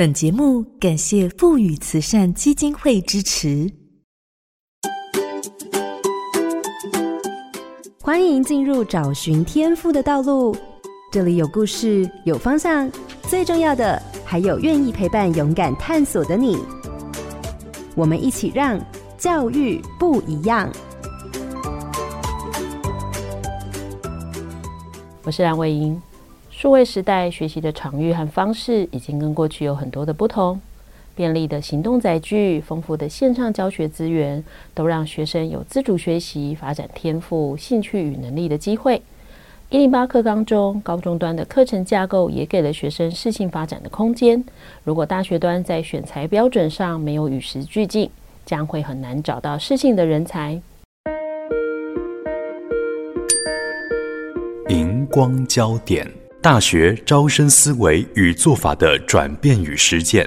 本节目感谢富宇慈善基金会支持。欢迎进入找寻天赋的道路，这里有故事，有方向，最重要的还有愿意陪伴、勇敢探索的你。我们一起让教育不一样。我是蓝伟莹。数位时代学习的场域和方式已经跟过去有很多的不同，便利的行动载具、丰富的线上教学资源，都让学生有自主学习、发展天赋、兴趣与能力的机会。一零八课纲中，高中端的课程架构也给了学生适性发展的空间。如果大学端在选才标准上没有与时俱进，将会很难找到适性的人才。荧光焦点。大学招生思维与做法的转变与实践。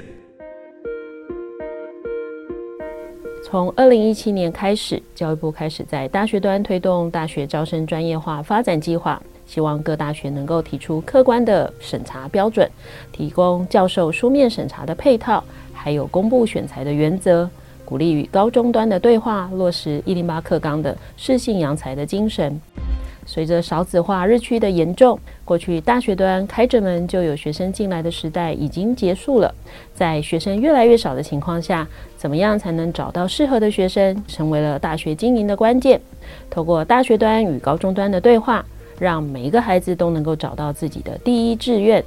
从二零一七年开始，教育部开始在大学端推动大学招生专业化发展计划，希望各大学能够提出客观的审查标准，提供教授书面审查的配套，还有公布选材的原则，鼓励与高中端的对话，落实一零八课纲的适性扬才的精神。随着少子化日趋的严重，过去大学端开着门就有学生进来的时代已经结束了。在学生越来越少的情况下，怎么样才能找到适合的学生，成为了大学经营的关键。透过大学端与高中端的对话，让每一个孩子都能够找到自己的第一志愿。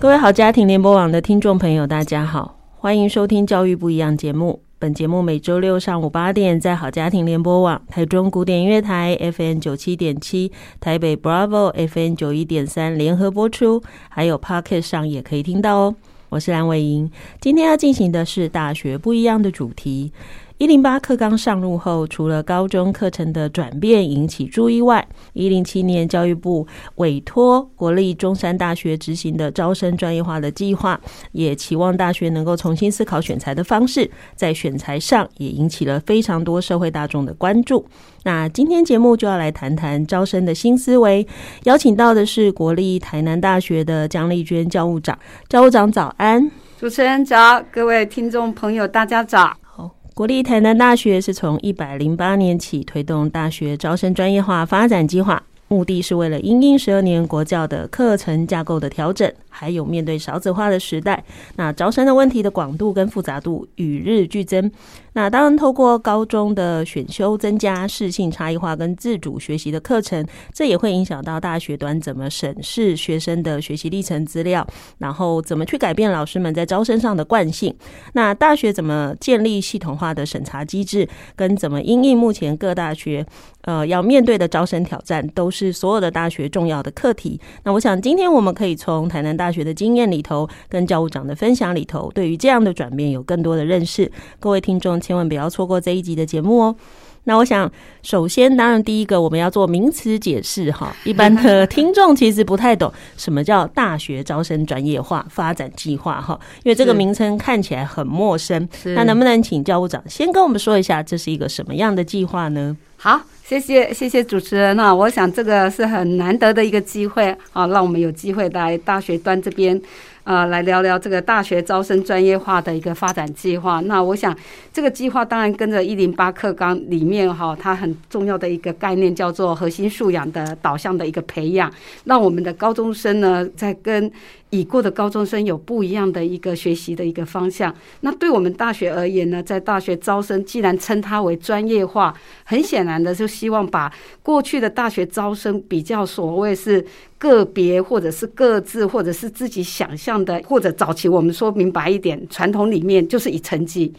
各位好，家庭联播网的听众朋友，大家好，欢迎收听《教育不一样》节目。本节目每周六上午八点在好家庭联播网、台中古典音乐台 FM 九七点七、台北 Bravo FM 九一点三联合播出，还有 Pocket 上也可以听到哦。我是蓝伟莹，今天要进行的是大学不一样的主题。一零八课纲上路后，除了高中课程的转变引起注意外，一零七年教育部委托国立中山大学执行的招生专业化的计划，也期望大学能够重新思考选才的方式，在选才上也引起了非常多社会大众的关注。那今天节目就要来谈谈招生的新思维，邀请到的是国立台南大学的江丽娟教务长，教务长早安，主持人早，各位听众朋友大家早。国立台南大学是从一百零八年起推动大学招生专业化发展计划，目的是为了因应十二年国教的课程架构的调整。还有面对少子化的时代，那招生的问题的广度跟复杂度与日俱增。那当然，透过高中的选修增加适性差异化跟自主学习的课程，这也会影响到大学端怎么审视学生的学习历程资料，然后怎么去改变老师们在招生上的惯性。那大学怎么建立系统化的审查机制，跟怎么因应目前各大学呃要面对的招生挑战，都是所有的大学重要的课题。那我想今天我们可以从台南大。大学的经验里头，跟教务长的分享里头，对于这样的转变有更多的认识。各位听众千万不要错过这一集的节目哦。那我想，首先，当然第一个我们要做名词解释哈。一般的听众其实不太懂 什么叫大学招生专业化发展计划哈，因为这个名称看起来很陌生。那能不能请教务长先跟我们说一下，这是一个什么样的计划呢？好，谢谢谢谢主持人。那我想这个是很难得的一个机会啊，让我们有机会来大学端这边。啊、呃，来聊聊这个大学招生专业化的一个发展计划。那我想，这个计划当然跟着一零八课纲里面哈，它很重要的一个概念叫做核心素养的导向的一个培养，让我们的高中生呢，在跟已过的高中生有不一样的一个学习的一个方向。那对我们大学而言呢，在大学招生，既然称它为专业化，很显然的就希望把过去的大学招生比较所谓是个别或者是各自或者是自己想象的，或者早期我们说明白一点，传统里面就是以成绩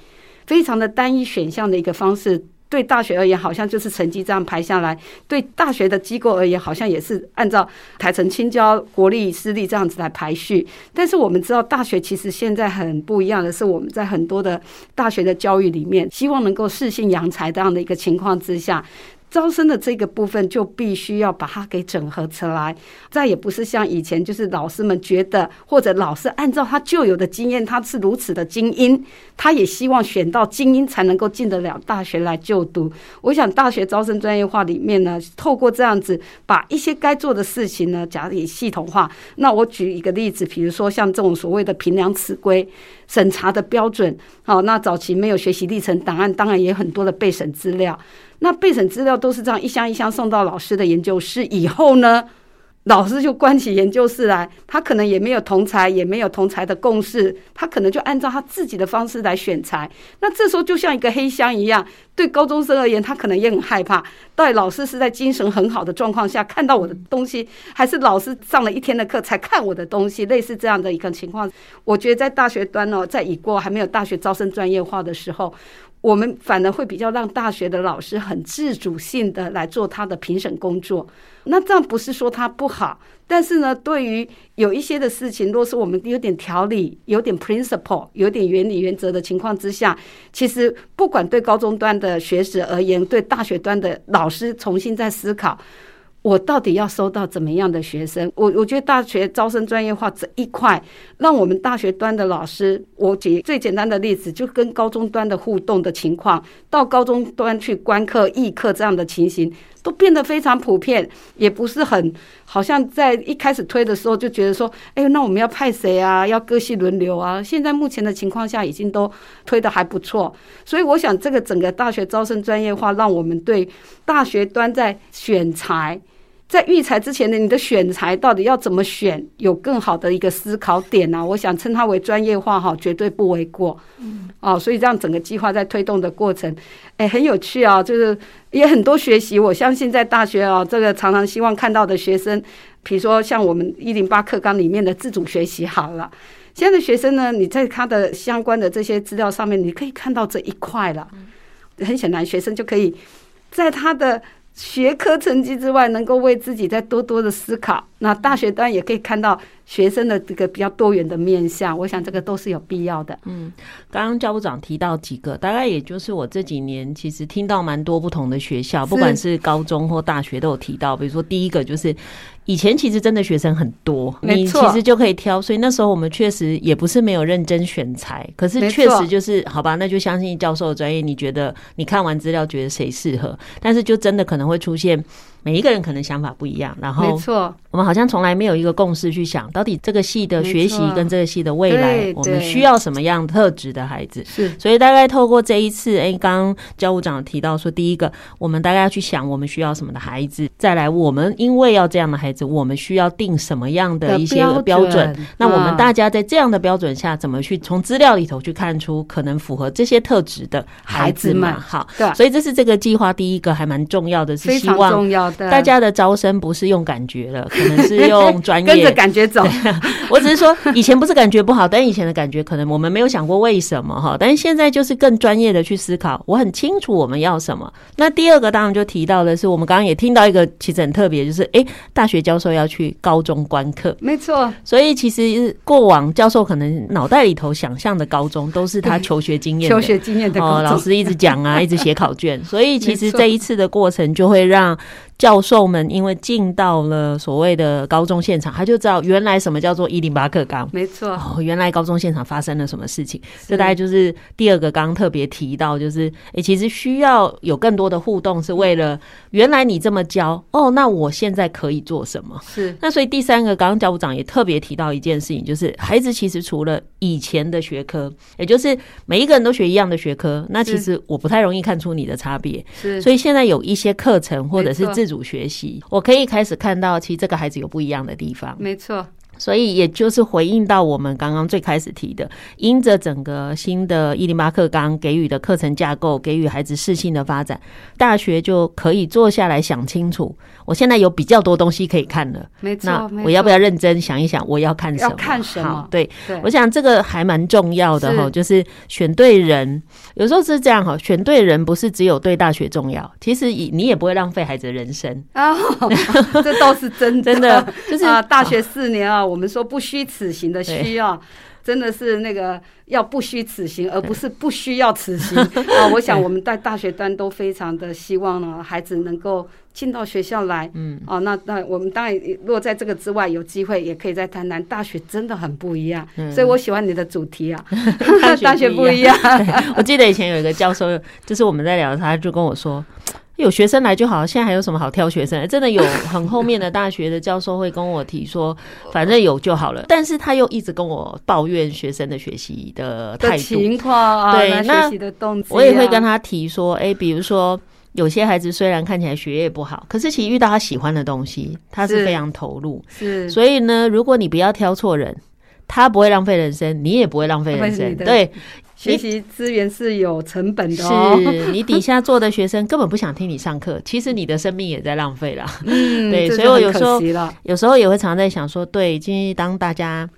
非常的单一选项的一个方式。对大学而言，好像就是成绩这样排下来；对大学的机构而言，好像也是按照台城、青交、国立、私立这样子来排序。但是我们知道，大学其实现在很不一样的是，我们在很多的大学的教育里面，希望能够适性扬才这样的一个情况之下。招生的这个部分就必须要把它给整合起来，再也不是像以前，就是老师们觉得，或者老师按照他旧有的经验，他是如此的精英，他也希望选到精英才能够进得了大学来就读。我想大学招生专业化里面呢，透过这样子把一些该做的事情呢，加以系统化。那我举一个例子，比如说像这种所谓的评量词规审查的标准，好，那早期没有学习历程档案，当然也很多的备审资料。那备审资料都是这样一箱一箱送到老师的研究室以后呢，老师就关起研究室来，他可能也没有同才，也没有同才的共识，他可能就按照他自己的方式来选材。那这时候就像一个黑箱一样，对高中生而言，他可能也很害怕。到底老师是在精神很好的状况下看到我的东西，还是老师上了一天的课才看我的东西？类似这样的一个情况，我觉得在大学端呢，在已过还没有大学招生专业化的时候。我们反而会比较让大学的老师很自主性的来做他的评审工作，那这样不是说他不好，但是呢，对于有一些的事情，若是我们有点条理、有点 principle、有点原理原则的情况之下，其实不管对高中端的学者而言，对大学端的老师重新再思考。我到底要收到怎么样的学生？我我觉得大学招生专业化这一块，让我们大学端的老师，我举最简单的例子，就跟高中端的互动的情况，到高中端去观课、议课这样的情形，都变得非常普遍，也不是很好像在一开始推的时候就觉得说，哎，那我们要派谁啊？要各系轮流啊？现在目前的情况下，已经都推的还不错，所以我想这个整个大学招生专业化，让我们对大学端在选材。在育才之前呢，你的选材到底要怎么选，有更好的一个思考点呢、啊？我想称它为专业化哈，绝对不为过。嗯，哦，所以这样整个计划在推动的过程，哎，很有趣啊，就是也很多学习。我相信在大学啊，这个常常希望看到的学生，比如说像我们一零八课纲里面的自主学习，好了，现在的学生呢，你在他的相关的这些资料上面，你可以看到这一块了。很显然，学生就可以在他的。学科成绩之外，能够为自己再多多的思考。那大学端也可以看到学生的这个比较多元的面向，我想这个都是有必要的。嗯，刚刚教务长提到几个，大概也就是我这几年其实听到蛮多不同的学校，不管是高中或大学都有提到。比如说第一个就是。以前其实真的学生很多，你其实就可以挑，所以那时候我们确实也不是没有认真选材，可是确实就是好吧，那就相信教授的专业。你觉得你看完资料觉得谁适合，但是就真的可能会出现。每一个人可能想法不一样，然后没错，我们好像从来没有一个共识去想到底这个系的学习跟这个系的未来，我们需要什么样特质的孩子？是，所以大概透过这一次，哎，刚刚教务长提到说，第一个，我们大概要去想我们需要什么的孩子，再来，我们因为要这样的孩子，我们需要定什么样的一些标准？那我们大家在这样的标准下，怎么去从资料里头去看出可能符合这些特质的孩子们？好，对，所以这是这个计划第一个还蛮重要的，是希望大家的招生不是用感觉了，可能是用专业 跟着感觉走。我只是说，以前不是感觉不好，但以前的感觉可能我们没有想过为什么哈。但是现在就是更专业的去思考，我很清楚我们要什么。那第二个当然就提到的是，我们刚刚也听到一个其实很特别，就是哎，大学教授要去高中观课，没错。所以其实过往教授可能脑袋里头想象的高中，都是他求学经验、求学经验的哦，老师一直讲啊，一直写考卷。所以其实这一次的过程就会让。教授们因为进到了所谓的高中现场，他就知道原来什么叫做一零八课纲，没错。哦，原来高中现场发生了什么事情，这大概就是第二个刚刚特别提到，就是诶、欸，其实需要有更多的互动，是为了原来你这么教哦，那我现在可以做什么？是。那所以第三个，刚刚教务长也特别提到一件事情，就是孩子其实除了以前的学科，也就是每一个人都学一样的学科，那其实我不太容易看出你的差别。是。所以现在有一些课程或者是自主学习，我可以开始看到，其实这个孩子有不一样的地方。没错。所以，也就是回应到我们刚刚最开始提的，因着整个新的一零八课纲给予的课程架构，给予孩子适性的发展，大学就可以坐下来想清楚。我现在有比较多东西可以看了，没错。那我要不要认真想一想，我要看什么？要看什么？对，对，我想这个还蛮重要的哈，就是选对人。有时候是这样哈，选对人不是只有对大学重要，其实你也不会浪费孩子的人生啊。这倒是真的，真的就是啊，大学四年啊。我们说不虚此行的需啊。真的是那个要不虚此行，而不是不需要此行 啊！我想我们在大学端都非常的希望呢，孩子能够进到学校来。嗯，哦，那那我们当然若在这个之外有机会，也可以再谈谈大学真的很不一样。嗯，所以我喜欢你的主题啊，大学不一样。我记得以前有一个教授，就是我们在聊，他就跟我说。有学生来就好，现在还有什么好挑学生？真的有 很后面的大学的教授会跟我提说，反正有就好了。但是他又一直跟我抱怨学生的学习的态度情况啊，对，那学习的动机啊，我也会跟他提说，哎，比如说有些孩子虽然看起来学业不好，可是其实遇到他喜欢的东西，他是非常投入。是，所以呢，如果你不要挑错人，他不会浪费人生，你也不会浪费人生。对。学习资源是有成本的哦，是你底下做的学生根本不想听你上课，其实你的生命也在浪费了。嗯，对，所以我有时候有时候也会常常在想说，对，今天当大家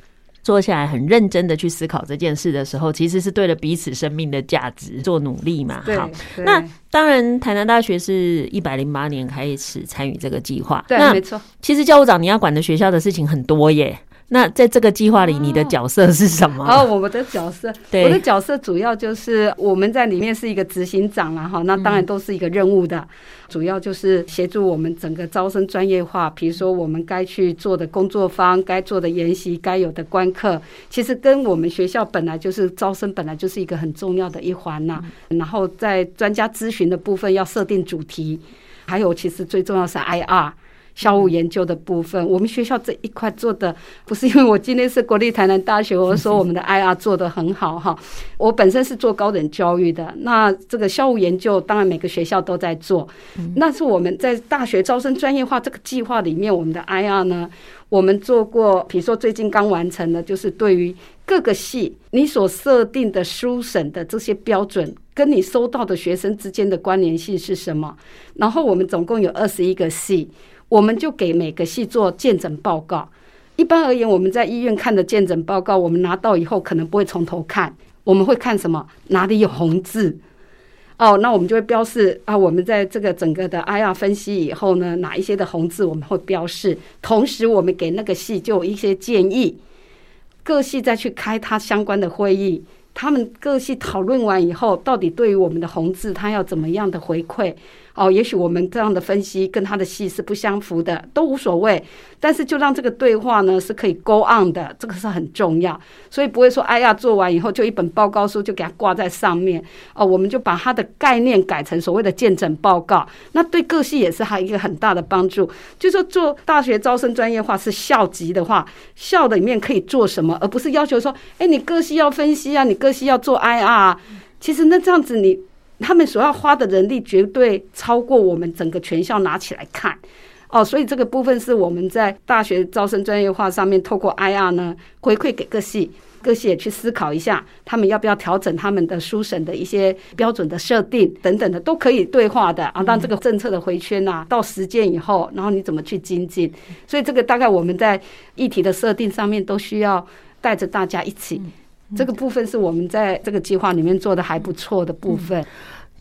坐下来很认真的去思考这件事的时候，其实是对了彼此生命的价值做努力嘛。好，那当然，台南大学是一百零八年开始参与这个计划，对，没错。其实教务长你要管的学校的事情很多耶。那在这个计划里，你的角色是什么？哦，我的角色，我的角色主要就是我们在里面是一个执行长了哈。那当然都是一个任务的，主要就是协助我们整个招生专业化。比如说我们该去做的工作坊、该做的研习、该有的观课，其实跟我们学校本来就是招生本来就是一个很重要的一环呐。然后在专家咨询的部分要设定主题，还有其实最重要是 IR。校务研究的部分，我们学校这一块做的不是因为我今天是国立台南大学，我说我们的 IR 做得很好哈。我本身是做高等教育的，那这个校务研究当然每个学校都在做。那是我们在大学招生专业化这个计划里面，我们的 IR 呢，我们做过，比如说最近刚完成的，就是对于各个系你所设定的书审的这些标准，跟你收到的学生之间的关联性是什么？然后我们总共有二十一个系。我们就给每个系做见诊报告。一般而言，我们在医院看的见诊报告，我们拿到以后可能不会从头看，我们会看什么？哪里有红字？哦，那我们就会标示啊。我们在这个整个的 IR 分析以后呢，哪一些的红字我们会标示。同时，我们给那个系就有一些建议，各系再去开他相关的会议，他们各系讨论完以后，到底对于我们的红字，他要怎么样的回馈？哦，也许我们这样的分析跟他的系是不相符的，都无所谓。但是就让这个对话呢是可以 go on 的，这个是很重要。所以不会说，哎呀，做完以后就一本报告书就给他挂在上面。哦，我们就把它的概念改成所谓的见诊报告。那对各系也是还一个很大的帮助。就说做大学招生专业化是校级的话，校的里面可以做什么，而不是要求说，哎，你各系要分析啊，你各系要做 IR。其实那这样子你。他们所要花的人力绝对超过我们整个全校拿起来看哦，所以这个部分是我们在大学招生专业化上面透过 IR 呢回馈给各系，各系也去思考一下，他们要不要调整他们的书审的一些标准的设定等等的，都可以对话的啊。当这个政策的回圈呐，到实践以后，然后你怎么去精进？所以这个大概我们在议题的设定上面都需要带着大家一起。这个部分是我们在这个计划里面做的还不错的部分。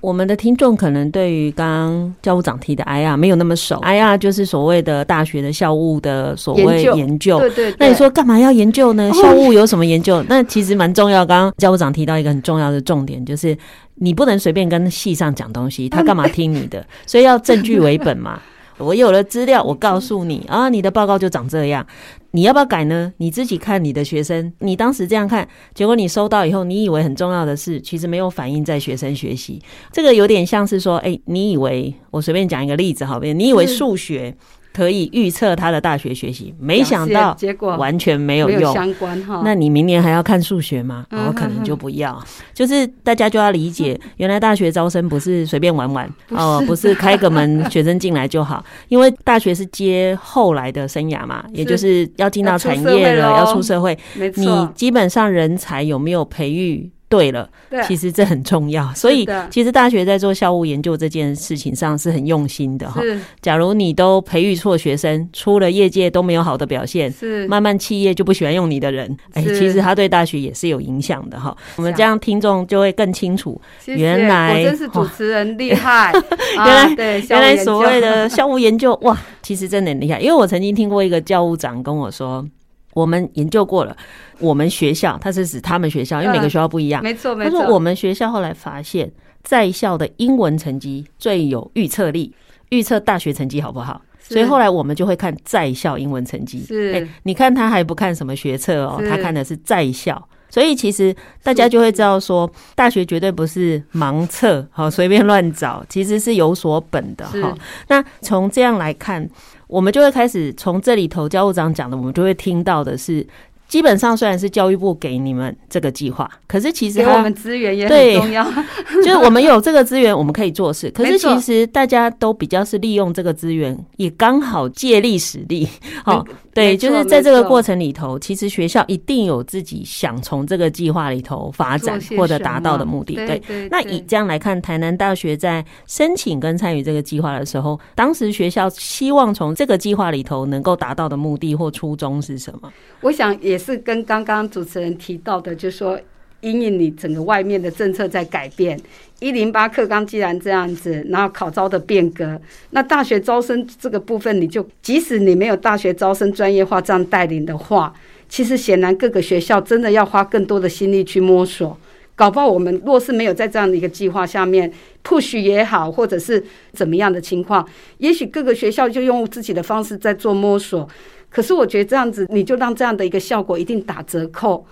我们的听众可能对于刚刚教务长提的 IR 没有那么熟，IR 就是所谓的大学的校务的所谓研究。对对。那你说干嘛要研究呢？校务有什么研究？那其实蛮重要。刚刚教务长提到一个很重要的重点，就是你不能随便跟系上讲东西，他干嘛听你的？所以要证据为本嘛。我有了资料，我告诉你啊，你的报告就长这样，你要不要改呢？你自己看你的学生，你当时这样看，结果你收到以后，你以为很重要的事，其实没有反映在学生学习。这个有点像是说，哎，你以为我随便讲一个例子好不好？你以为数学。可以预测他的大学学习，没想到结果完全没有用。相关哈，那你明年还要看数学吗？我可能就不要。就是大家就要理解，原来大学招生不是随便玩玩哦，不是开个门学生进来就好，因为大学是接后来的生涯嘛，也就是要进到产业了，要出社会。没错，你基本上人才有没有培育？对了，其实这很重要，所以其实大学在做校务研究这件事情上是很用心的哈。假如你都培育错学生，出了业界都没有好的表现，是。慢慢企业就不喜欢用你的人，哎，其实他对大学也是有影响的哈。我们这样听众就会更清楚，原来我真是主持人厉害，原来对，原来所谓的校务研究哇，其实真的很厉害。因为我曾经听过一个教务长跟我说。我们研究过了，我们学校，他是指他们学校，因为每个学校不一样。没错，没错。他说我们学校后来发现，在校的英文成绩最有预测力，预测大学成绩好不好。所以后来我们就会看在校英文成绩。是，欸，你看他还不看什么学测哦，他看的是在校。所以其实大家就会知道说，大学绝对不是盲测，好随便乱找，其实是有所本的哈。那从这样来看，我们就会开始从这里头教务长讲的，我们就会听到的是。基本上虽然是教育部给你们这个计划，可是其实给我们资源也很重要。就是我们有这个资源，我们可以做事。可是其实大家都比较是利用这个资源，也刚好借力使力。好，对，就是在这个过程里头，其实学校一定有自己想从这个计划里头发展或者达到的目的。对，那以这样来看，台南大学在申请跟参与这个计划的时候，当时学校希望从这个计划里头能够达到的目的或初衷是什么？我想也。是跟刚刚主持人提到的，就是说，因应你整个外面的政策在改变，一零八课纲既然这样子，然后考招的变革，那大学招生这个部分，你就即使你没有大学招生专业化这样带领的话，其实显然各个学校真的要花更多的心力去摸索，搞不好我们若是没有在这样的一个计划下面 push 也好，或者是怎么样的情况，也许各个学校就用自己的方式在做摸索。可是我觉得这样子，你就让这样的一个效果一定打折扣。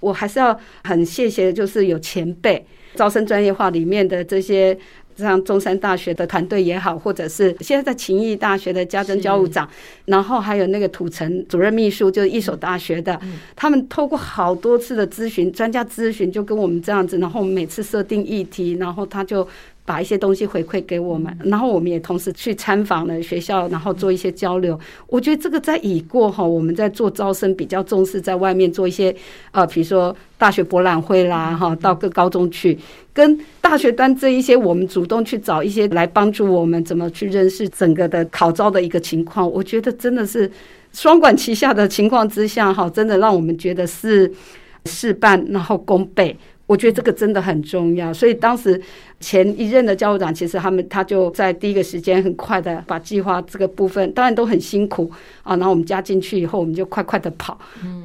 我还是要很谢谢，就是有前辈招生专业化里面的这些，像中山大学的团队也好，或者是现在在勤益大学的家政教务长，然后还有那个土城主任秘书，就是一所大学的，他们透过好多次的咨询，专家咨询，就跟我们这样子，然后我们每次设定议题，然后他就。把一些东西回馈给我们，然后我们也同时去参访了学校，然后做一些交流。我觉得这个在已过哈，我们在做招生比较重视，在外面做一些呃，比如说大学博览会啦哈，到各高中去，跟大学端这一些，我们主动去找一些来帮助我们怎么去认识整个的考招的一个情况。我觉得真的是双管齐下的情况之下哈，真的让我们觉得是事半然后功倍。我觉得这个真的很重要，所以当时前一任的教务长，其实他们他就在第一个时间很快的把计划这个部分，当然都很辛苦啊，然后我们加进去以后，我们就快快的跑，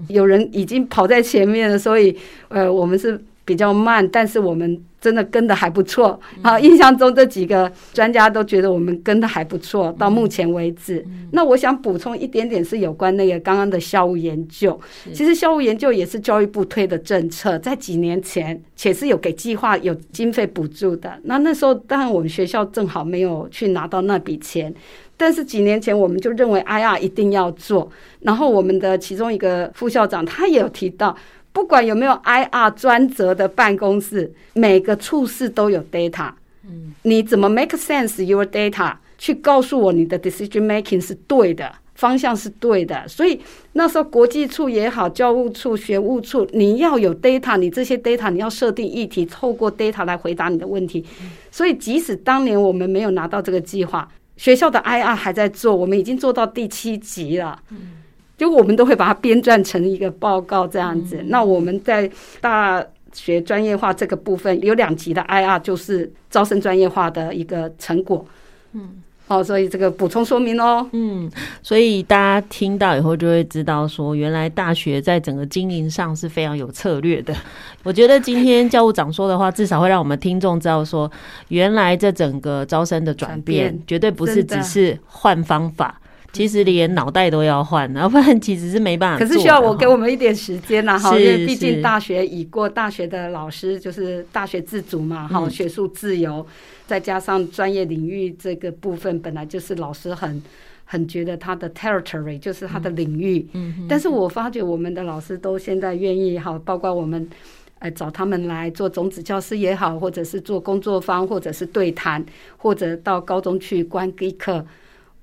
有人已经跑在前面了，所以呃，我们是。比较慢，但是我们真的跟的还不错。好，印象中这几个专家都觉得我们跟的还不错。到目前为止，那我想补充一点点是有关那个刚刚的校务研究。其实校务研究也是教育部推的政策，在几年前且是有给计划有经费补助的。那那时候当然我们学校正好没有去拿到那笔钱，但是几年前我们就认为 IR 一定要做。然后我们的其中一个副校长他也有提到。不管有没有 IR 专责的办公室，每个处室都有 data。嗯，你怎么 make sense your data 去告诉我你的 decision making 是对的，方向是对的。所以那时候国际处也好，教务处、学务处，你要有 data，你这些 data 你要设定议题，透过 data 来回答你的问题。所以即使当年我们没有拿到这个计划，学校的 IR 还在做，我们已经做到第七级了。嗯。就我们都会把它编撰成一个报告这样子。那我们在大学专业化这个部分有两级的 IR，就是招生专业化的一个成果。嗯，哦，所以这个补充说明哦。嗯，所以大家听到以后就会知道说，原来大学在整个经营上是非常有策略的。我觉得今天教务长说的话，至少会让我们听众知道说，原来这整个招生的转变绝对不是只是换方法。其实连脑袋都要换，然后不然其实是没办法。可是需要我给我们一点时间呐，哈，因为毕竟大学已过，大学的老师就是大学自主嘛，哈，学术自由，再加上专业领域这个部分，本来就是老师很很觉得他的 territory 就是他的领域。嗯，但是我发觉我们的老师都现在愿意哈，包括我们呃找他们来做种子教师也好，或者是做工作坊，或者是对谈，或者到高中去观一课。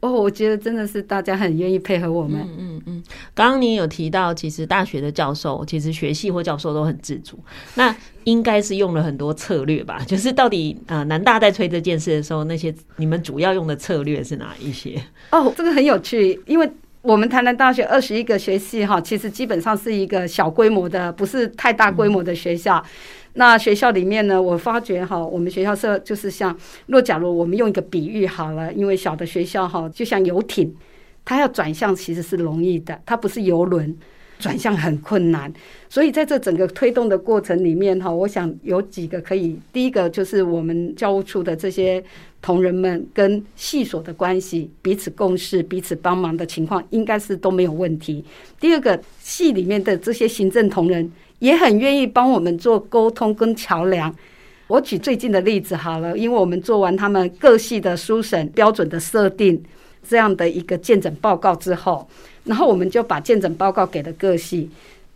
哦，我觉得真的是大家很愿意配合我们。嗯嗯嗯。刚刚你有提到，其实大学的教授，其实学系或教授都很自主。那应该是用了很多策略吧？就是到底啊、呃，南大在推这件事的时候，那些你们主要用的策略是哪一些？哦，这个很有趣，因为我们台南大学二十一个学系哈，其实基本上是一个小规模的，不是太大规模的学校。嗯那学校里面呢，我发觉哈，我们学校是就是像，若假如我们用一个比喻好了，因为小的学校哈，就像游艇，它要转向其实是容易的，它不是游轮。转向很困难。所以在这整个推动的过程里面哈，我想有几个可以，第一个就是我们教务处的这些同仁们跟系所的关系，彼此共事、彼此帮忙的情况，应该是都没有问题。第二个，系里面的这些行政同仁也很愿意帮我们做沟通跟桥梁。我举最近的例子好了，因为我们做完他们各系的书审标准的设定这样的一个鉴诊报告之后，然后我们就把鉴诊报告给了各系，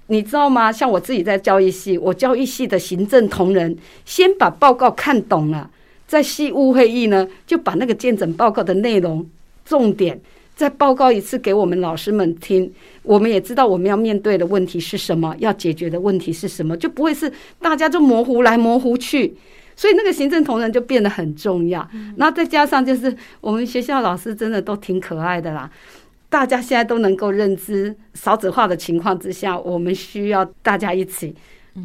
你知道吗？像我自己在教育系，我教育系的行政同仁先把报告看懂了，在系务会议呢，就把那个鉴诊报告的内容重点再报告一次给我们老师们听。我们也知道我们要面对的问题是什么，要解决的问题是什么，就不会是大家就模糊来模糊去，所以那个行政同仁就变得很重要。然后再加上就是我们学校老师真的都挺可爱的啦，大家现在都能够认知少子化的情况之下，我们需要大家一起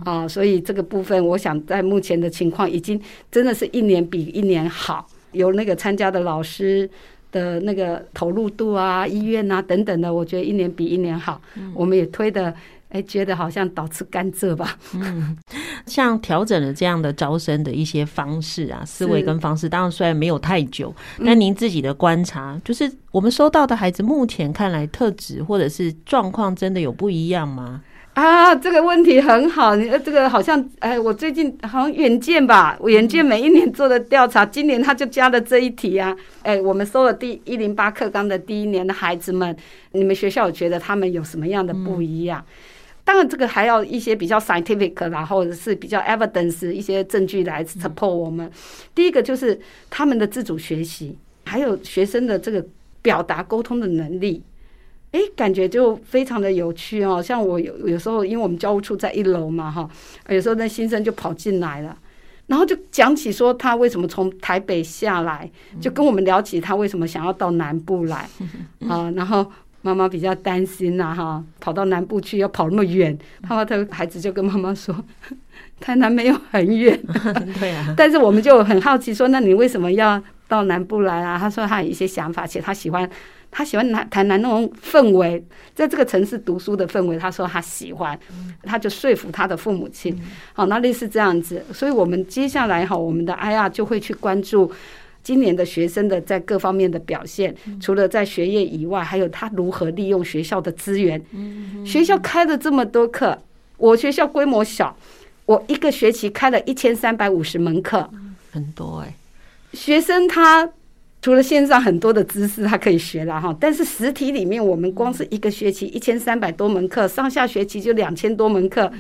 啊，所以这个部分我想在目前的情况已经真的是一年比一年好，有那个参加的老师。的那个投入度啊，医院啊等等的，我觉得一年比一年好。嗯、我们也推的，哎，觉得好像倒吃甘蔗吧。嗯，像调整了这样的招生的一些方式啊，思维跟方式，当然虽然没有太久，但您自己的观察，嗯、就是我们收到的孩子，目前看来特质或者是状况，真的有不一样吗？啊，这个问题很好。你这个好像，哎，我最近好像远见吧，远见每一年做的调查，今年他就加了这一题啊。哎，我们收了第一零八课纲的第一年的孩子们，你们学校有觉得他们有什么样的不一样？当然，这个还要一些比较 scientific 啦，或者是比较 evidence 一些证据来 support 我们。第一个就是他们的自主学习，还有学生的这个表达沟通的能力。哎，感觉就非常的有趣哦。像我有有时候，因为我们教务处在一楼嘛，哈，有时候那新生就跑进来了，然后就讲起说他为什么从台北下来，就跟我们聊起他为什么想要到南部来 啊。然后妈妈比较担心呐，哈，跑到南部去要跑那么远，他妈他的孩子就跟妈妈说，台南没有很远，对啊。但是我们就很好奇说，那你为什么要到南部来啊？他说他有一些想法，且他喜欢。他喜欢南台南那种氛围，在这个城市读书的氛围，他说他喜欢，他就说服他的父母亲。好，那类似这样子，所以我们接下来哈，我们的 IR 就会去关注今年的学生的在各方面的表现，除了在学业以外，还有他如何利用学校的资源。学校开了这么多课，我学校规模小，我一个学期开了一千三百五十门课，很多哎，学生他。除了线上很多的知识他可以学了哈，但是实体里面我们光是一个学期一千三百多门课，上下学期就两千多门课。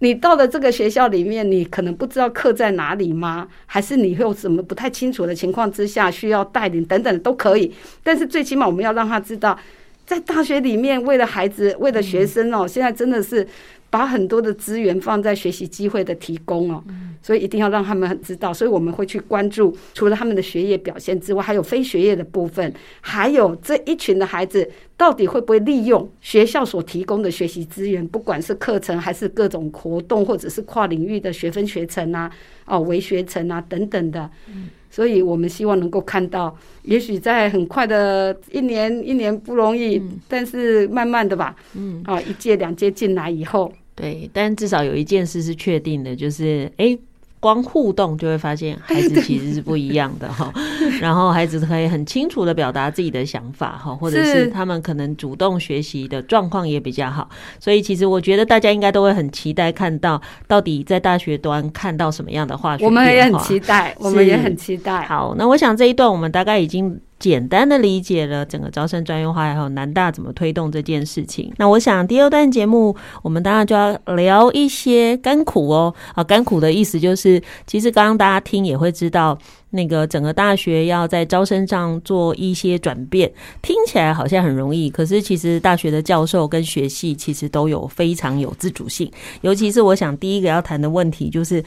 你到了这个学校里面，你可能不知道课在哪里吗？还是你会有什么不太清楚的情况之下需要带领等等都可以。但是最起码我们要让他知道，在大学里面为了孩子、为了学生哦，现在真的是。把很多的资源放在学习机会的提供哦，所以一定要让他们很知道。所以我们会去关注，除了他们的学业表现之外，还有非学业的部分，还有这一群的孩子到底会不会利用学校所提供的学习资源，不管是课程还是各种活动，或者是跨领域的学分学程啊、哦微学程啊等等的。所以我们希望能够看到，也许在很快的一年一年不容易，但是慢慢的吧，嗯啊，一届两届进来以后。对，但至少有一件事是确定的，就是哎，光互动就会发现孩子 其实是不一样的哈。然后孩子可以很清楚的表达自己的想法哈，或者是他们可能主动学习的状况也比较好。所以其实我觉得大家应该都会很期待看到到底在大学端看到什么样的化学。我们也很期待，我们也很期待。好，那我想这一段我们大概已经。简单的理解了整个招生专业化，还有南大怎么推动这件事情。那我想第二段节目，我们当然就要聊一些甘苦哦。啊，甘苦的意思就是，其实刚刚大家听也会知道，那个整个大学要在招生上做一些转变，听起来好像很容易，可是其实大学的教授跟学系其实都有非常有自主性。尤其是我想第一个要谈的问题就是，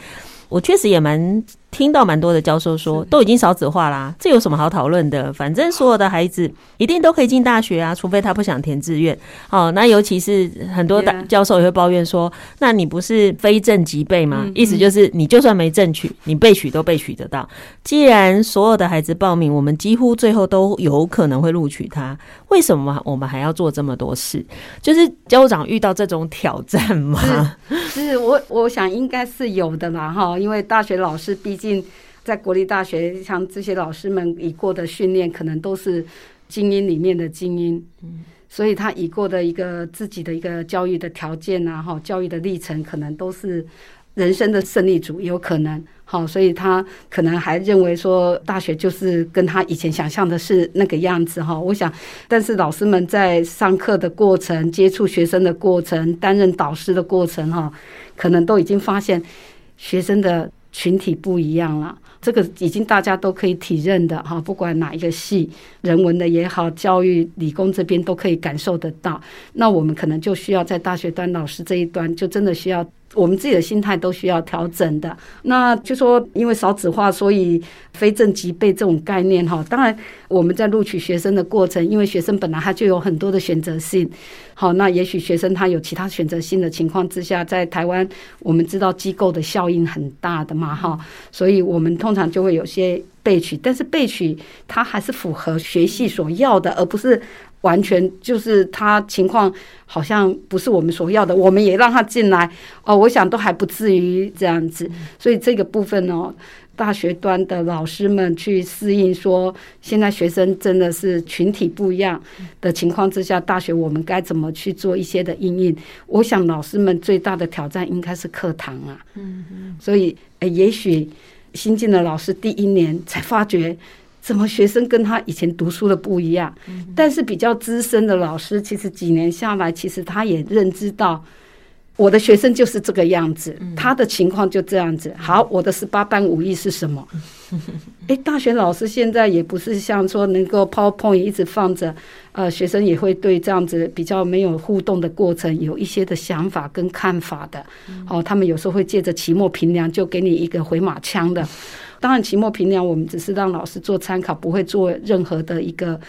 我确实也蛮。听到蛮多的教授说，都已经少子化啦，这有什么好讨论的？反正所有的孩子一定都可以进大学啊，除非他不想填志愿。哦，那尤其是很多大教授也会抱怨说，那你不是非正即备吗？意思就是你就算没正取，你被取都被取得到。既既然所有的孩子报名，我们几乎最后都有可能会录取他，为什么我们还要做这么多事？就是教务长遇到这种挑战吗？是，是我我想应该是有的啦，哈，因为大学老师毕竟在国立大学，像这些老师们已过的训练，可能都是精英里面的精英，嗯，所以他已过的一个自己的一个教育的条件啊，哈，教育的历程，可能都是人生的胜利组，有可能。好，所以他可能还认为说大学就是跟他以前想象的是那个样子哈。我想，但是老师们在上课的过程、接触学生的过程、担任导师的过程哈，可能都已经发现学生的群体不一样了。这个已经大家都可以体认的哈，不管哪一个系，人文的也好，教育理工这边都可以感受得到。那我们可能就需要在大学端老师这一端，就真的需要。我们自己的心态都需要调整的。那就说，因为少子化，所以非正即备这种概念哈。当然，我们在录取学生的过程，因为学生本来他就有很多的选择性。好，那也许学生他有其他选择性的情况之下，在台湾我们知道机构的效应很大的嘛哈，所以我们通常就会有些备取，但是备取它还是符合学系所要的，而不是。完全就是他情况好像不是我们所要的，我们也让他进来哦。我想都还不至于这样子，所以这个部分呢，大学端的老师们去适应，说现在学生真的是群体不一样的情况之下，大学我们该怎么去做一些的应应？我想老师们最大的挑战应该是课堂啊。嗯嗯，所以诶，也许新进的老师第一年才发觉。怎么学生跟他以前读书的不一样？但是比较资深的老师，其实几年下来，其实他也认知到，我的学生就是这个样子，他的情况就这样子。好，我的十八般武艺是什么？诶，大学老师现在也不是像说能够 PowerPoint 一直放着，呃，学生也会对这样子比较没有互动的过程有一些的想法跟看法的。哦，他们有时候会借着期末评量就给你一个回马枪的。当然，期末评量我们只是让老师做参考，不会做任何的一个，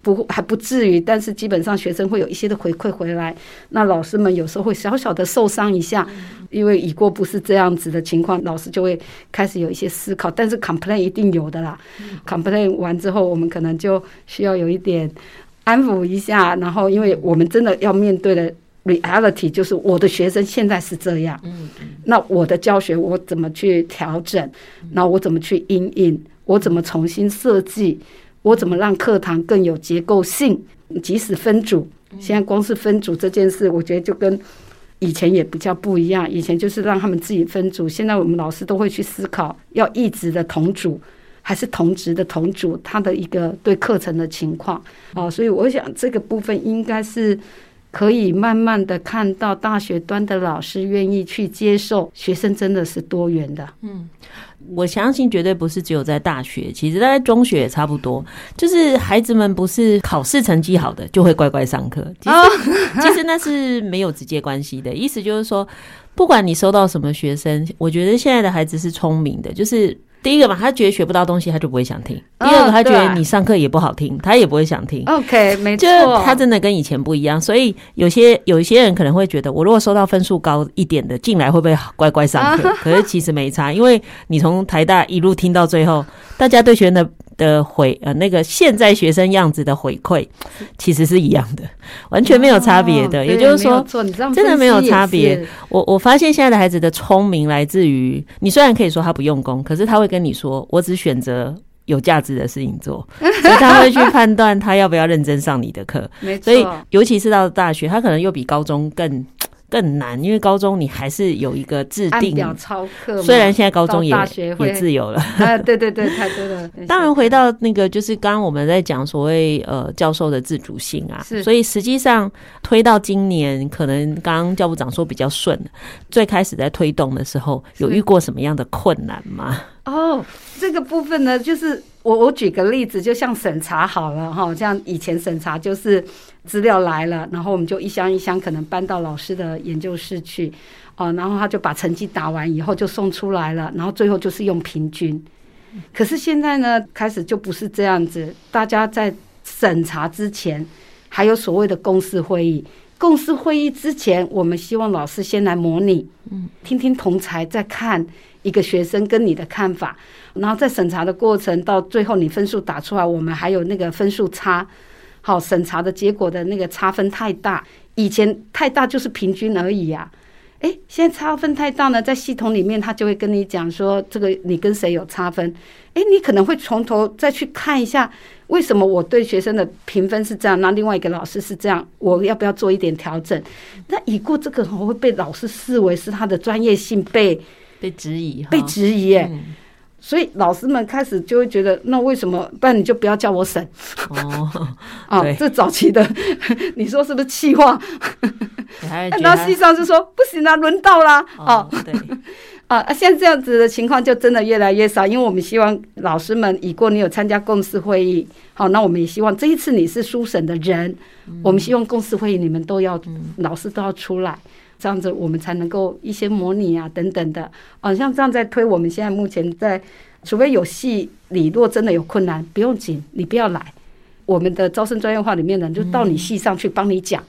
不还不至于。但是基本上学生会有一些的回馈回来，那老师们有时候会小小的受伤一下，因为已过不是这样子的情况，老师就会开始有一些思考。但是 complain 一定有的啦，complain 完之后，我们可能就需要有一点安抚一下，然后因为我们真的要面对的。Reality 就是我的学生现在是这样，那我的教学我怎么去调整？那我怎么去因应？我怎么重新设计？我怎么让课堂更有结构性？即使分组，现在光是分组这件事，我觉得就跟以前也比较不一样。以前就是让他们自己分组，现在我们老师都会去思考，要一直的同组还是同职的同组，他的一个对课程的情况啊。所以我想这个部分应该是。可以慢慢的看到大学端的老师愿意去接受学生，真的是多元的。嗯，我相信绝对不是只有在大学，其实在中学也差不多。就是孩子们不是考试成绩好的就会乖乖上课，其实 其实那是没有直接关系的。意思就是说，不管你收到什么学生，我觉得现在的孩子是聪明的，就是。第一个嘛，他觉得学不到东西，他就不会想听；第二个，他觉得你上课也不好听，他也不会想听。OK，没错，就他真的跟以前不一样。所以有些有一些人可能会觉得，我如果收到分数高一点的进来，会不会乖乖上课？可是其实没差，因为你从台大一路听到最后，大家对学生的。的回呃，那个现在学生样子的回馈其实是一样的，完全没有差别的。也就是说，真的没有差别。我我发现现在的孩子的聪明来自于，你虽然可以说他不用功，可是他会跟你说，我只选择有价值的事情做，所以他会去判断他要不要认真上你的课。所以尤其是到大学，他可能又比高中更。更难，因为高中你还是有一个制定表操课，虽然现在高中也也自由了。啊，对对对，太多了。当然，回到那个，就是刚刚我们在讲所谓呃教授的自主性啊，是。所以实际上推到今年，可能刚刚教务长说比较顺。最开始在推动的时候，有遇过什么样的困难吗？哦，这个部分呢，就是我我举个例子，就像审查好了哈，像以前审查就是资料来了，然后我们就一箱一箱可能搬到老师的研究室去，哦，然后他就把成绩打完以后就送出来了，然后最后就是用平均。可是现在呢，开始就不是这样子，大家在审查之前还有所谓的公视会议。共识会议之前，我们希望老师先来模拟，嗯，听听同才再看一个学生跟你的看法，然后在审查的过程到最后你分数打出来，我们还有那个分数差，好，审查的结果的那个差分太大，以前太大就是平均而已啊。哎，现在差分太大呢，在系统里面他就会跟你讲说，这个你跟谁有差分？哎，你可能会从头再去看一下，为什么我对学生的评分是这样，那另外一个老师是这样，我要不要做一点调整？那已过这个会被老师视为是他的专业性被被质疑，被质疑哎。嗯所以老师们开始就会觉得，那为什么？不然你就不要叫我审哦。啊，这早期的，你说是不是气话？那实际上就说不行啊，轮到啦。哦，对。啊，现在这样子的情况就真的越来越少，因为我们希望老师们已过，你有参加共识会议，好，那我们也希望这一次你是书审的人，我们希望共识会议你们都要，老师都要出来。这样子我们才能够一些模拟啊等等的，啊，像这样在推，我们现在目前在，除非有系里若真的有困难，不用紧，你不要来，我们的招生专业化里面的人就到你系上去帮你讲，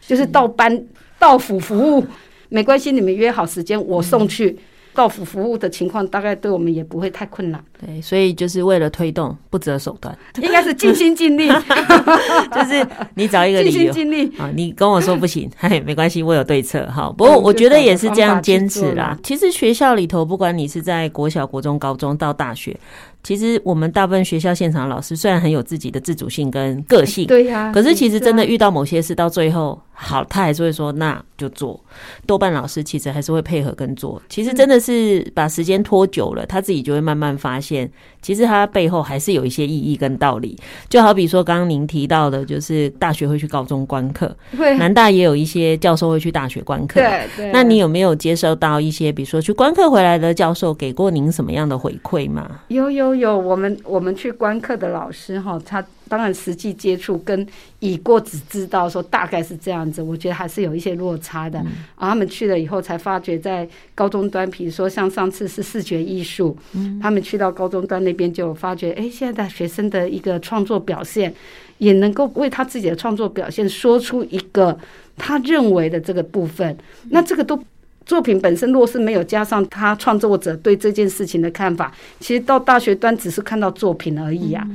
就是到班到府服务，没关系，你们约好时间，我送去。到府服务的情况，大概对我们也不会太困难。对，所以就是为了推动，不择手段，应该是尽心尽力。就是你找一个理由，尽心尽力啊，你跟我说不行，嘿，没关系，我有对策。哈，不过我觉得也是这样坚持啦。其实学校里头，不管你是在国小、国中、高中到大学。其实我们大部分学校现场的老师虽然很有自己的自主性跟个性，对呀，可是其实真的遇到某些事，到最后好，他还是会说那就做。多半老师其实还是会配合跟做。其实真的是把时间拖久了，他自己就会慢慢发现，其实它背后还是有一些意义跟道理。就好比说刚刚您提到的，就是大学会去高中观课，对，南大也有一些教授会去大学观课，对对。那你有没有接收到一些，比如说去观课回来的教授给过您什么样的回馈吗？有有。有我们我们去观课的老师哈，他当然实际接触跟已过只知道说大概是这样子，我觉得还是有一些落差的。嗯、啊，他们去了以后才发觉，在高中端，比如说像上次是视觉艺术，嗯，他们去到高中端那边就发觉，哎，现在的学生的一个创作表现，也能够为他自己的创作表现说出一个他认为的这个部分，那这个都。作品本身若是没有加上他创作者对这件事情的看法，其实到大学端只是看到作品而已啊。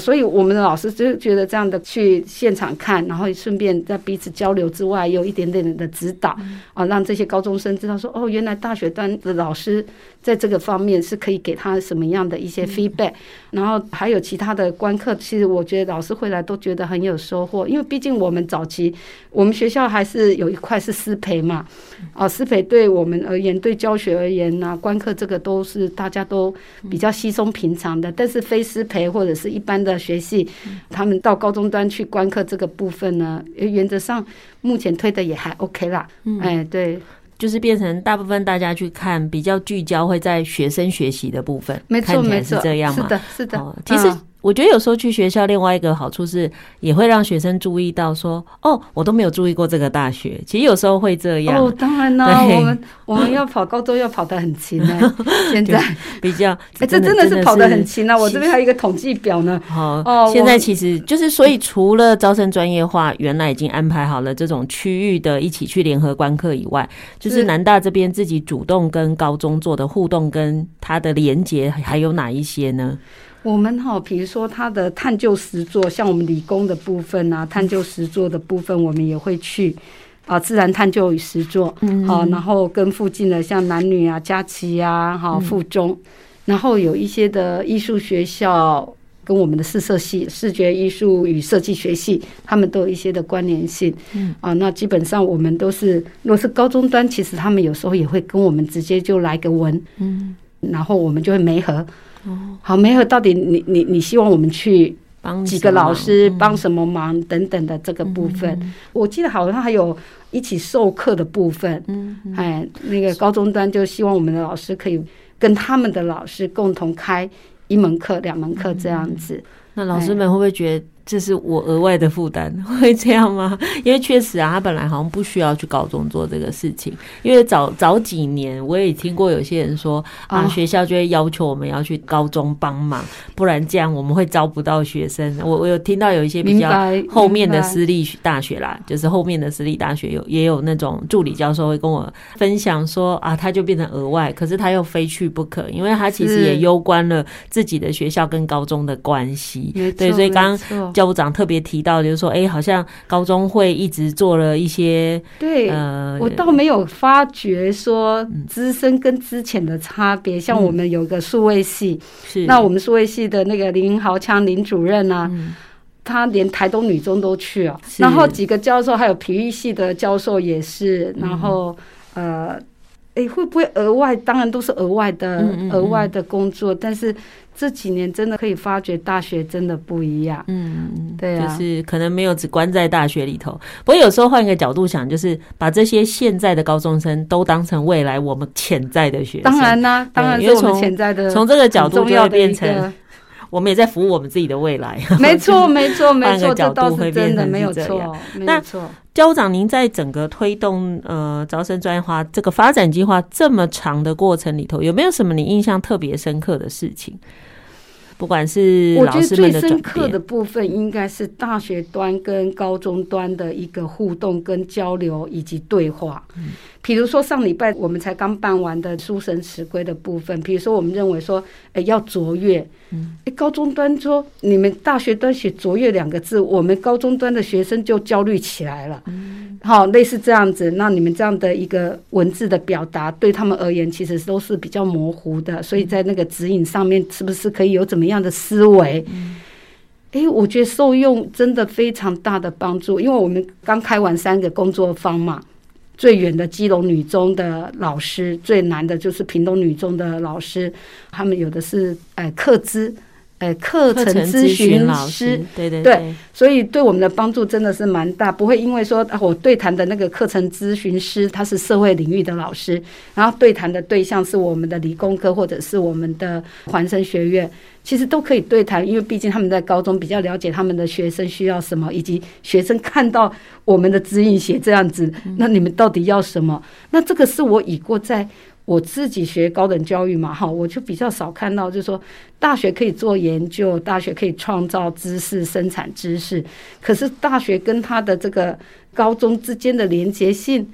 所以我们的老师就觉得这样的去现场看，然后顺便在彼此交流之外，有一点点的指导啊，让这些高中生知道说，哦，原来大学端的老师在这个方面是可以给他什么样的一些 feedback。然后还有其他的观课，其实我觉得老师回来都觉得很有收获，因为毕竟我们早期我们学校还是有一块是师培嘛，啊，师培对我们而言，对教学而言呢，观课这个都是大家都比较稀松平常的，但是非师培或者是一般的。的学系，他们到高中端去观课这个部分呢，原则上目前推的也还 OK 啦。嗯，哎，对，就是变成大部分大家去看比较聚焦会在学生学习的部分，没错，没错，是这样吗？是的，是的。哦，其实。我觉得有时候去学校，另外一个好处是，也会让学生注意到说，哦，我都没有注意过这个大学。其实有时候会这样。哦，当然啦，我们我们要跑高中要跑得很勤呢。现在比较，哎，这真的是跑得很勤啊！我这边还有一个统计表呢。哦哦，现在其实就是，所以除了招生专业化，原来已经安排好了这种区域的一起去联合观课以外，就是南大这边自己主动跟高中做的互动，跟它的连接还有哪一些呢？我们哈，比如说他的探究实作，像我们理工的部分啊，探究实作的部分，我们也会去啊，自然探究与实作，嗯，好，然后跟附近的像男女啊、佳琪啊、哈附中，然后有一些的艺术学校跟我们的视设系、视觉艺术与设计学系，他们都有一些的关联性，嗯，啊，那基本上我们都是，如果是高中端，其实他们有时候也会跟我们直接就来个文，嗯，然后我们就会媒合。哦，好，没有，到底你你你希望我们去帮几个老师帮什么忙？等等的这个部分，嗯、我记得好像还有一起授课的部分，嗯，哎，那个高中端就希望我们的老师可以跟他们的老师共同开一门课、两门课这样子。那老师们会不会觉得这是我额外的负担，会这样吗？因为确实啊，他本来好像不需要去高中做这个事情。因为早早几年我也听过有些人说啊，学校就会要求我们要去高中帮忙，不然这样我们会招不到学生。我我有听到有一些比较后面的私立大学啦，就是后面的私立大学有也有那种助理教授会跟我分享说啊，他就变成额外，可是他又非去不可，因为他其实也攸关了自己的学校跟高中的关系。对，所以刚刚。教务长特别提到，就是说，哎、欸，好像高中会一直做了一些，对，呃，我倒没有发觉说资深跟之前的差别。嗯、像我们有个数位系，是那我们数位系的那个林豪强林主任啊，嗯、他连台东女中都去啊，然后几个教授还有体育系的教授也是，然后、嗯、呃。哎，会不会额外？当然都是额外的，额外的工作。但是这几年真的可以发觉，大学真的不一样。嗯，对啊，就是可能没有只关在大学里头。不过有时候换一个角度想，就是把这些现在的高中生都当成未来我们潜在的学生。当然啦，当然是我们潜在的。从这个角度就会变成，我们也在服务我们自己的未来。没错，没错，没错，这倒是真的，没有错，没有错。教务长，您在整个推动呃招生专业化这个发展计划这么长的过程里头，有没有什么你印象特别深刻的事情？不管是我觉得最深刻的部分，应该是大学端跟高中端的一个互动跟交流以及对话。嗯比如说上礼拜我们才刚办完的书审词规的部分，比如说我们认为说，哎，要卓越，嗯，哎，高中端说你们大学端写卓越两个字，我们高中端的学生就焦虑起来了，嗯，好，类似这样子，那你们这样的一个文字的表达对他们而言其实都是比较模糊的，所以在那个指引上面是不是可以有怎么样的思维？嗯，哎，我觉得受用真的非常大的帮助，因为我们刚开完三个工作坊嘛。最远的基隆女中的老师，最难的就是屏东女中的老师，他们有的是呃课资，呃课程咨询老师，对对对，所以对我们的帮助真的是蛮大，不会因为说我对谈的那个课程咨询师他是社会领域的老师，然后对谈的对象是我们的理工科或者是我们的环生学院。其实都可以对谈，因为毕竟他们在高中比较了解他们的学生需要什么，以及学生看到我们的指引写这样子，那你们到底要什么？那这个是我已过在我自己学高等教育嘛，哈，我就比较少看到，就是说大学可以做研究，大学可以创造知识、生产知识，可是大学跟他的这个高中之间的连接性，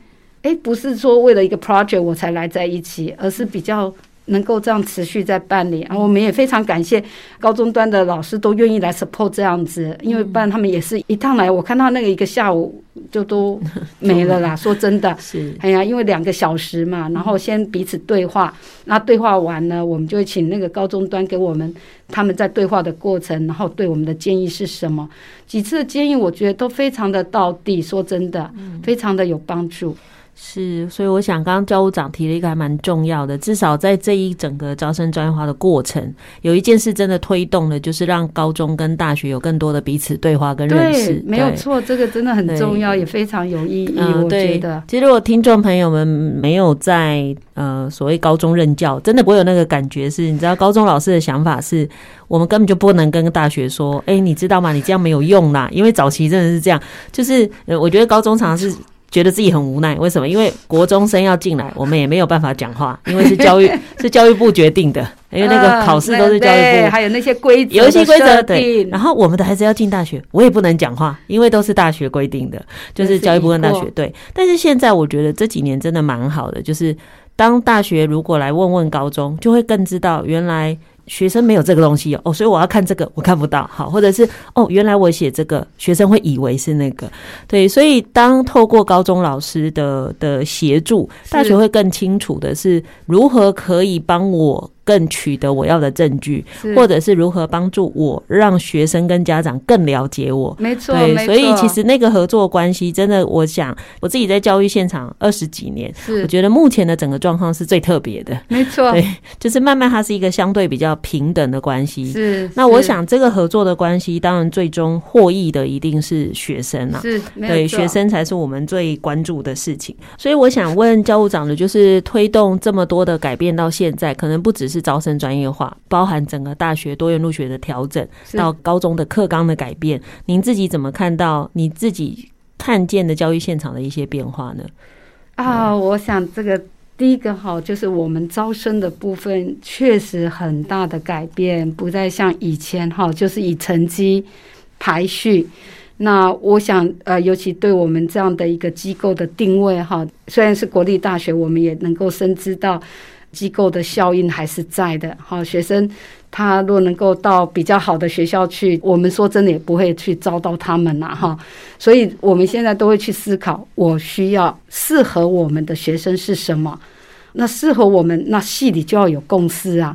诶，不是说为了一个 project 我才来在一起，而是比较。能够这样持续在办理，然后我们也非常感谢高中端的老师都愿意来 support 这样子，因为不然他们也是一趟来，我看到那个一个下午就都 没了啦。说真的，是。哎呀，因为两个小时嘛，然后先彼此对话，那对话完呢，我们就会请那个高中端给我们他们在对话的过程，然后对我们的建议是什么？几次的建议我觉得都非常的到地，说真的，非常的有帮助。是，所以我想，刚刚教务长提了一个还蛮重要的，至少在这一整个招生专业化的过程，有一件事真的推动了，就是让高中跟大学有更多的彼此对话跟认识。没有错，这个真的很重要，也非常有意义。嗯，我觉得，其实如果听众朋友们没有在呃所谓高中任教，真的不会有那个感觉。是，你知道高中老师的想法是，我们根本就不能跟大学说，哎，你知道吗？你这样没有用啦，因为早期真的是这样，就是呃，我觉得高中常常是。觉得自己很无奈，为什么？因为国中生要进来，我们也没有办法讲话，因为是教育 是教育部决定的，因为那个考试都是教育部，还有那些规则、游戏规则对。然后我们的孩子要进大学，我也不能讲话，因为都是大学规定的，就是教育部跟大学对。但是现在我觉得这几年真的蛮好的，就是当大学如果来问问高中，就会更知道原来。学生没有这个东西哦，所以我要看这个，我看不到。好，或者是哦，原来我写这个，学生会以为是那个。对，所以当透过高中老师的的协助，大学会更清楚的是如何可以帮我。更取得我要的证据，或者是如何帮助我让学生跟家长更了解我。没错，对，所以其实那个合作关系真的，我想我自己在教育现场二十几年，我觉得目前的整个状况是最特别的。没错，对，就是慢慢它是一个相对比较平等的关系。是，那我想这个合作的关系，当然最终获益的一定是学生啊。是，对，学生才是我们最关注的事情。所以我想问教务长的，就是推动这么多的改变到现在，可能不只是。是招生专业化，包含整个大学多元入学的调整，到高中的课纲的改变，您自己怎么看到你自己看见的教育现场的一些变化呢？啊，我想这个第一个哈，就是我们招生的部分确实很大的改变，不再像以前哈，就是以成绩排序。那我想，呃，尤其对我们这样的一个机构的定位哈，虽然是国立大学，我们也能够深知到机构的效应还是在的。哈，学生他若能够到比较好的学校去，我们说真的也不会去遭到他们呐，哈。所以我们现在都会去思考，我需要适合我们的学生是什么？那适合我们，那系里就要有共识啊。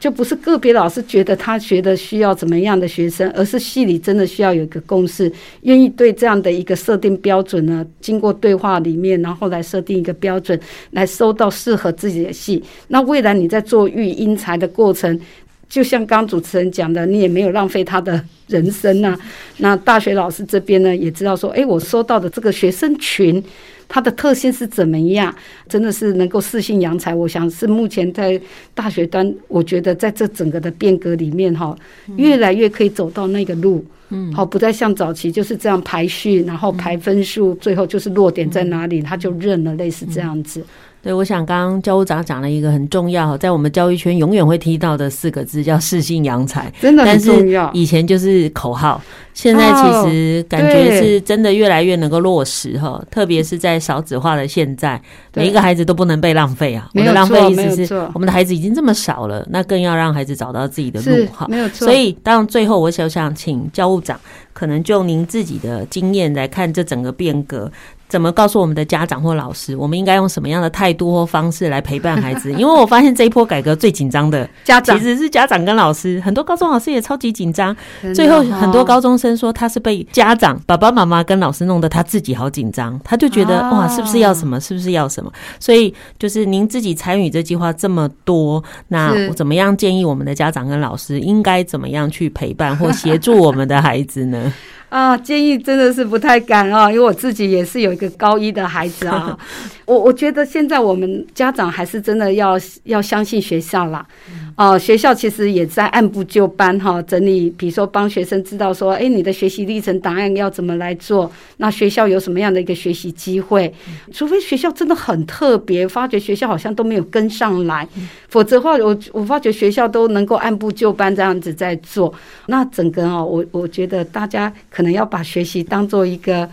就不是个别老师觉得他学的需要怎么样的学生，而是系里真的需要有一个共识，愿意对这样的一个设定标准呢，经过对话里面，然后来设定一个标准，来收到适合自己的系。那未来你在做育英才的过程，就像刚主持人讲的，你也没有浪费他的人生呐、那大学老师这边呢，也知道说，哎，我收到的这个学生群。它的特性是怎么样？真的是能够适性扬才，我想是目前在大学端，我觉得在这整个的变革里面，哈，越来越可以走到那个路，嗯，好，不再像早期就是这样排序，然后排分数，最后就是落点在哪里，他就认了，类似这样子。对，我想刚刚教务长讲了一个很重要，在我们教育圈永远会提到的四个字，叫适性扬才，真的很重要。以前就是口号，现在其实感觉是真的越来越能够落实哈。特别是在少子化的现在，每一个孩子都不能被浪费啊。我的浪费意思是，我们的孩子已经这么少了，那更要让孩子找到自己的路哈。没有错。所以，当最后我想想请教务长，可能就您自己的经验来看这整个变革。怎么告诉我们的家长或老师，我们应该用什么样的态度或方式来陪伴孩子？因为我发现这一波改革最紧张的家长其实是家长跟老师，很多高中老师也超级紧张。最后很多高中生说他是被家长爸爸妈妈跟老师弄得他自己好紧张，他就觉得哇，是不是要什么？是不是要什么？所以就是您自己参与这计划这么多，那我怎么样建议我们的家长跟老师应该怎么样去陪伴或协助我们的孩子呢？啊，建议真的是不太敢啊，因为我自己也是有一个高一的孩子啊。我我觉得现在我们家长还是真的要要相信学校啦。哦，学校其实也在按部就班哈，整理，比如说帮学生知道说，哎，你的学习历程档案要怎么来做？那学校有什么样的一个学习机会？除非学校真的很特别，发觉学校好像都没有跟上来，否则的话，我我发觉学校都能够按部就班这样子在做。那整个哦，我我觉得大家可能要把学习当做一个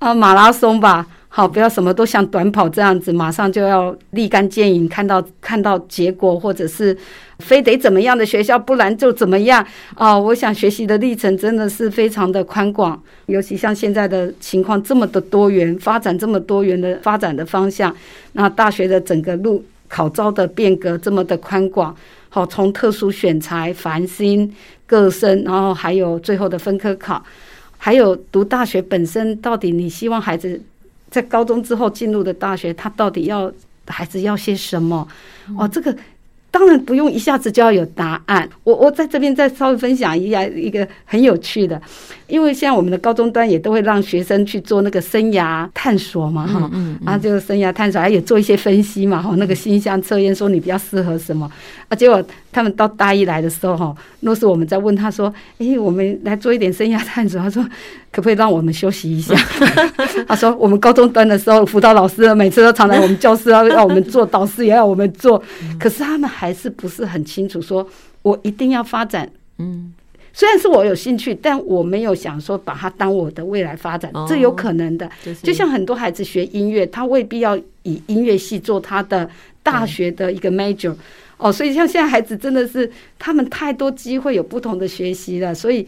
啊马拉松吧。好，不要什么都像短跑这样子，马上就要立竿见影，看到看到结果，或者是非得怎么样的学校，不然就怎么样啊？我想学习的历程真的是非常的宽广，尤其像现在的情况这么的多元，发展这么多元的发展的方向，那大学的整个路考招的变革这么的宽广，好，从特殊选才、繁星、个生，然后还有最后的分科考，还有读大学本身，到底你希望孩子？在高中之后进入的大学，他到底要孩子要些什么？哦，这个。当然不用一下子就要有答案。我我在这边再稍微分享一下一个很有趣的，因为现在我们的高中端也都会让学生去做那个生涯探索嘛，哈，然后就生涯探索，还有做一些分析嘛，哈，那个性向测验说你比较适合什么啊？结果他们到大一来的时候，哈，若是我们在问他说，哎，我们来做一点生涯探索，他说可不可以让我们休息一下？他说我们高中端的时候，辅导老师每次都常来我们教室要 让我们做，导师也要我们做，可是他们还。还是不是很清楚，说我一定要发展。嗯，虽然是我有兴趣，但我没有想说把它当我的未来发展，这有可能的。就像很多孩子学音乐，他未必要以音乐系做他的大学的一个 major。哦，所以像现在孩子真的是他们太多机会有不同的学习了，所以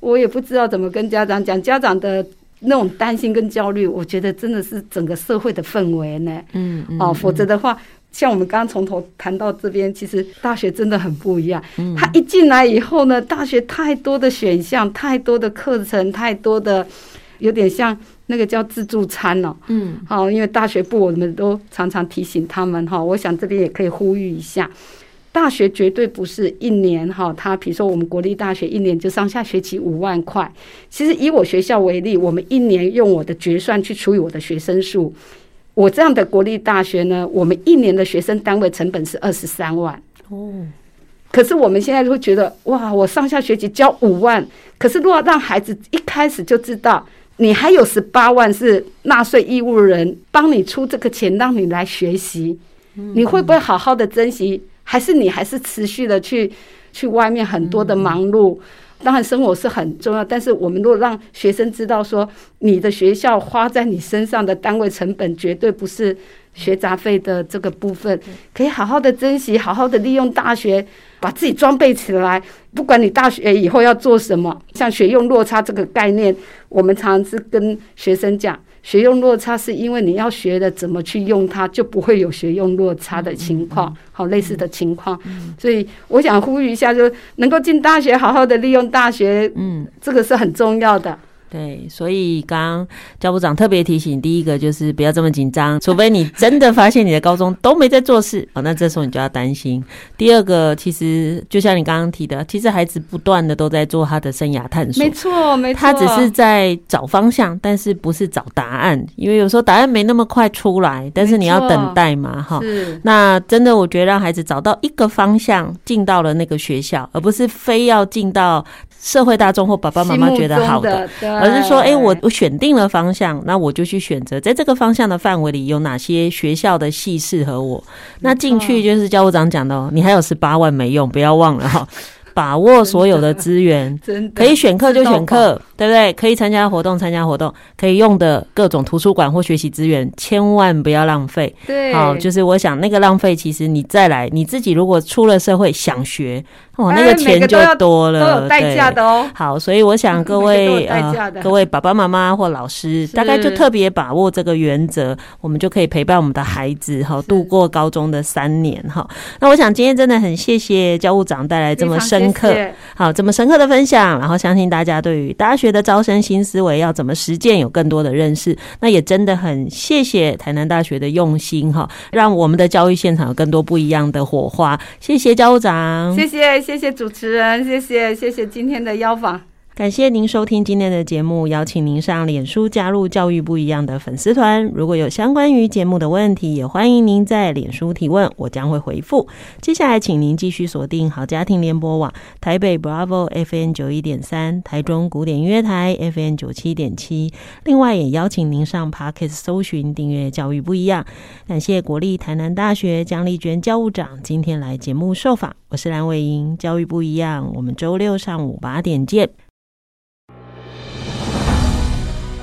我也不知道怎么跟家长讲，家长的那种担心跟焦虑，我觉得真的是整个社会的氛围呢。嗯，哦，否则的话。像我们刚刚从头谈到这边，其实大学真的很不一样。他一进来以后呢，大学太多的选项，太多的课程，太多的，有点像那个叫自助餐哦。嗯，好，因为大学部我们都常常提醒他们哈，我想这边也可以呼吁一下，大学绝对不是一年哈，他比如说我们国立大学一年就上下学期五万块，其实以我学校为例，我们一年用我的决算去除以我的学生数。我这样的国立大学呢，我们一年的学生单位成本是二十三万。哦，可是我们现在就会觉得，哇，我上下学期交五万，可是如果让孩子一开始就知道，你还有十八万是纳税义务人帮你出这个钱，让你来学习，你会不会好好的珍惜？还是你还是持续的去去外面很多的忙碌？当然，生活是很重要，但是我们如果让学生知道说，你的学校花在你身上的单位成本绝对不是学杂费的这个部分，可以好好的珍惜，好好的利用大学，把自己装备起来。不管你大学以后要做什么，像学用落差这个概念，我们常常是跟学生讲。学用落差是因为你要学的怎么去用它，就不会有学用落差的情况，好类似的情况。所以我想呼吁一下，就能够进大学，好好的利用大学，嗯，这个是很重要的。对，所以刚刚教部长特别提醒，第一个就是不要这么紧张，除非你真的发现你的高中都没在做事，哦，那这时候你就要担心。第二个，其实就像你刚刚提的，其实孩子不断的都在做他的生涯探索，没错，没错，他只是在找方向，但是不是找答案，因为有时候答案没那么快出来，但是你要等待嘛，哈。是。那真的，我觉得让孩子找到一个方向，进到了那个学校，而不是非要进到。社会大众或爸爸妈妈觉得好的，的而是说，哎、欸，我我选定了方向，那我就去选择，在这个方向的范围里有哪些学校的系适合我。那进去就是教务长讲的哦，你还有十八万没用，不要忘了哈。把握所有的资源，可以选课就选课，对不对？可以参加活动参加活动，可以用的各种图书馆或学习资源，千万不要浪费。对，好，就是我想那个浪费，其实你再来，你自己如果出了社会想学，哦，那个钱就多了，都有代价的哦。好，所以我想各位呃，各位爸爸妈妈或老师，大概就特别把握这个原则，我们就可以陪伴我们的孩子哈度过高中的三年哈。那我想今天真的很谢谢教务长带来这么深。深刻，好，这么深刻的分享，然后相信大家对于大学的招生新思维要怎么实践有更多的认识。那也真的很谢谢台南大学的用心哈，让我们的教育现场有更多不一样的火花。谢谢教务长，谢谢谢谢主持人，谢谢谢谢今天的邀访。感谢您收听今天的节目，邀请您上脸书加入“教育不一样”的粉丝团。如果有相关于节目的问题，也欢迎您在脸书提问，我将会回复。接下来，请您继续锁定好家庭联播网台北 Bravo FM 九一点三、台中古典音乐台 FM 九七点七。另外，也邀请您上 Parkes 搜寻订阅“教育不一样”。感谢国立台南大学姜丽娟教务长今天来节目受访，我是蓝伟莹。教育不一样，我们周六上午八点见。